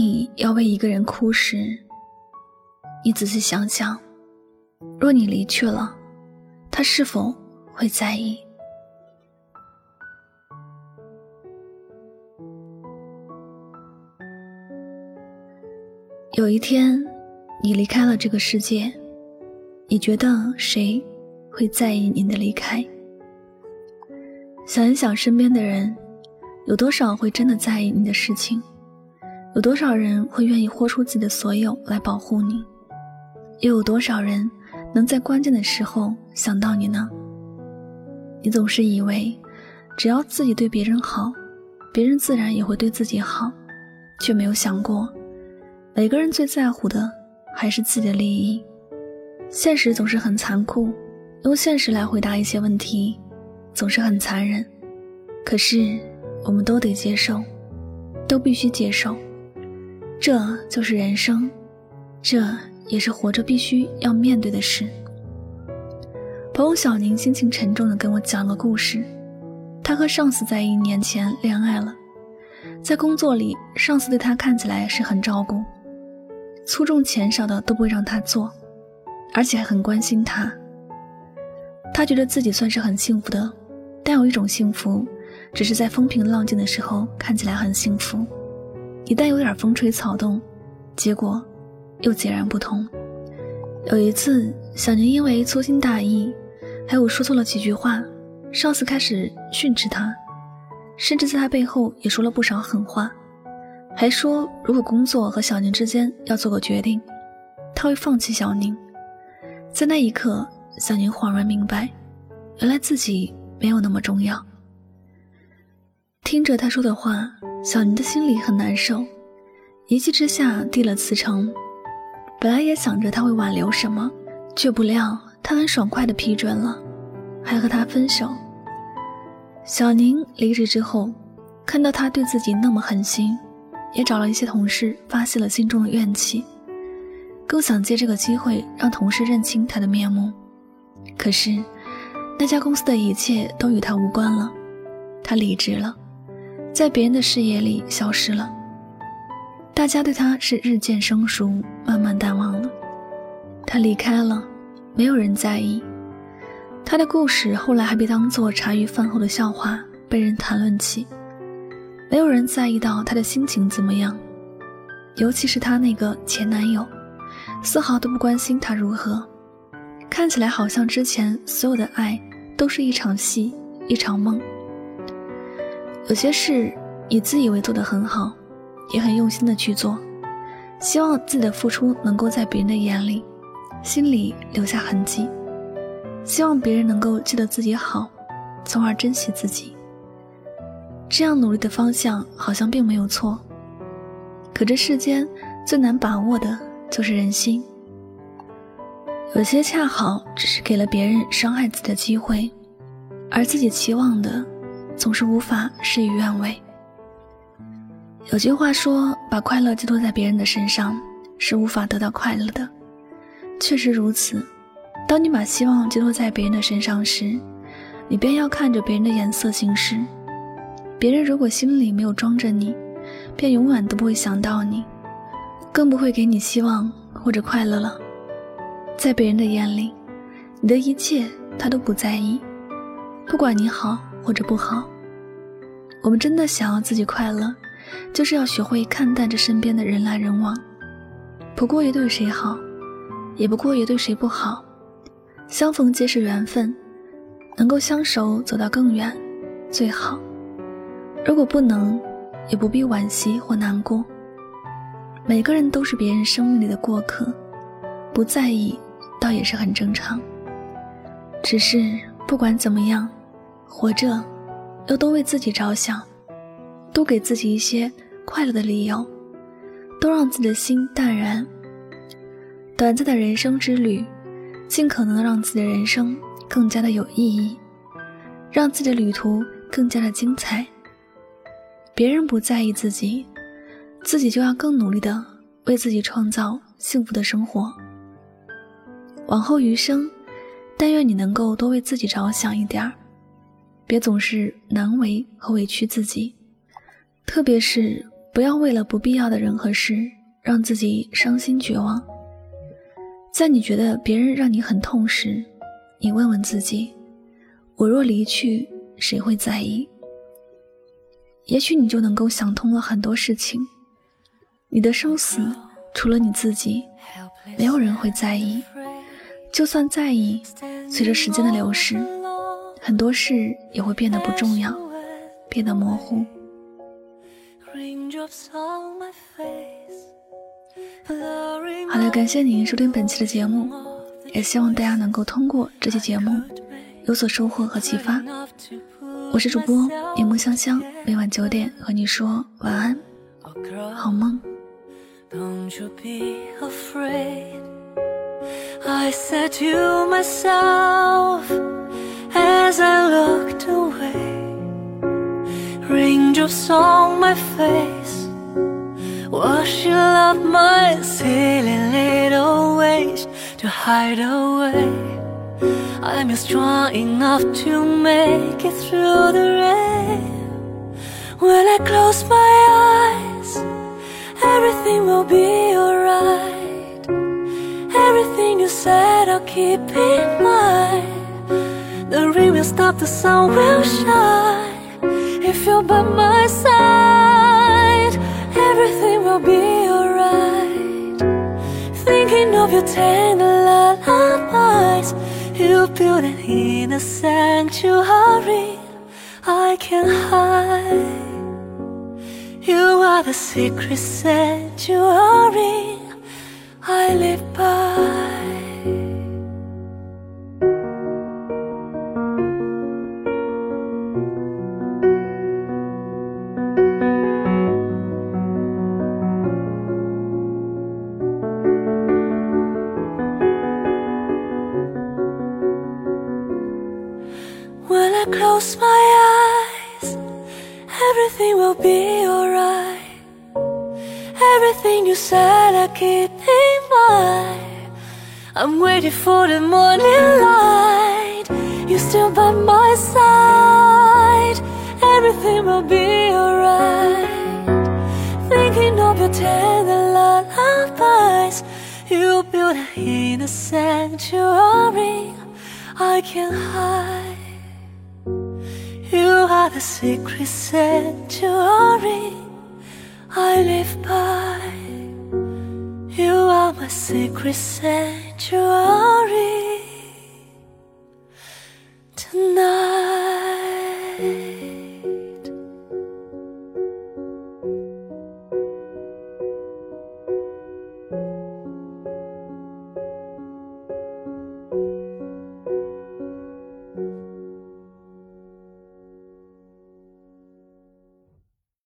你要为一个人哭时，你仔细想想，若你离去了，他是否会在意？有一天，你离开了这个世界，你觉得谁会在意你的离开？想一想身边的人，有多少会真的在意你的事情？有多少人会愿意豁出自己的所有来保护你？又有多少人能在关键的时候想到你呢？你总是以为，只要自己对别人好，别人自然也会对自己好，却没有想过，每个人最在乎的还是自己的利益。现实总是很残酷，用现实来回答一些问题，总是很残忍。可是，我们都得接受，都必须接受。这就是人生，这也是活着必须要面对的事。朋友小宁心情沉重地跟我讲了故事，他和上司在一年前恋爱了，在工作里，上司对他看起来是很照顾，粗重钱少的都不会让他做，而且还很关心他。他觉得自己算是很幸福的，但有一种幸福，只是在风平浪静的时候看起来很幸福。一旦有点风吹草动，结果又截然不同。有一次，小宁因为粗心大意，还有说错了几句话，上司开始训斥他，甚至在他背后也说了不少狠话，还说如果工作和小宁之间要做个决定，他会放弃小宁。在那一刻，小宁恍然明白，原来自己没有那么重要。听着他说的话。小宁的心里很难受，一气之下递了辞呈。本来也想着他会挽留什么，却不料他很爽快地批准了，还和他分手。小宁离职之后，看到他对自己那么狠心，也找了一些同事发泄了心中的怨气，更想借这个机会让同事认清他的面目。可是，那家公司的一切都与他无关了，他离职了。在别人的视野里消失了，大家对他是日渐生疏，慢慢淡忘了。他离开了，没有人在意。他的故事后来还被当作茶余饭后的笑话被人谈论起，没有人在意到他的心情怎么样，尤其是他那个前男友，丝毫都不关心他如何。看起来好像之前所有的爱都是一场戏，一场梦。有些事你自以为做得很好，也很用心的去做，希望自己的付出能够在别人的眼里、心里留下痕迹，希望别人能够记得自己好，从而珍惜自己。这样努力的方向好像并没有错，可这世间最难把握的就是人心。有些恰好只是给了别人伤害自己的机会，而自己期望的。总是无法事与愿违。有句话说：“把快乐寄托在别人的身上，是无法得到快乐的。”确实如此。当你把希望寄托在别人的身上时，你便要看着别人的眼色行事。别人如果心里没有装着你，便永远都不会想到你，更不会给你希望或者快乐了。在别人的眼里，你的一切他都不在意，不管你好。或者不好，我们真的想要自己快乐，就是要学会看淡这身边的人来人往，不过于对谁好，也不过于对谁不好。相逢皆是缘分，能够相守走到更远，最好。如果不能，也不必惋惜或难过。每个人都是别人生命里的过客，不在意，倒也是很正常。只是不管怎么样。活着，要多为自己着想，多给自己一些快乐的理由，多让自己的心淡然。短暂的人生之旅，尽可能让自己的人生更加的有意义，让自己的旅途更加的精彩。别人不在意自己，自己就要更努力的为自己创造幸福的生活。往后余生，但愿你能够多为自己着想一点儿。别总是难为和委屈自己，特别是不要为了不必要的人和事让自己伤心绝望。在你觉得别人让你很痛时，你问问自己：我若离去，谁会在意？也许你就能够想通了很多事情。你的生死，除了你自己，没有人会在意。就算在意，随着时间的流逝，很多事也会变得不重要，变得模糊。好了，感谢您收听本期的节目，也希望大家能够通过这期节目有所收获和启发。我是主播夜梦香香，每晚九点和你说晚安，好梦。Don't you be afraid. I said to myself. Wash up my face Was she love my silly little ways to hide away. I'm strong enough to make it through the rain. When I close my eyes, everything will be alright. Everything you said, I'll keep in mind. The rain will stop, the sun will shine. If you're by my side everything will be alright. Thinking of your tender lullabies, you built an inner sanctuary I can hide. You are the secret sanctuary I live by. Everything will be alright. Everything you said, I keep in mind. I'm waiting for the morning light. You're still by my side. Everything will be alright. Thinking of your tender lullabies. You built a inner sanctuary I can hide. You are the secret sanctuary I live by. You are my secret sanctuary tonight.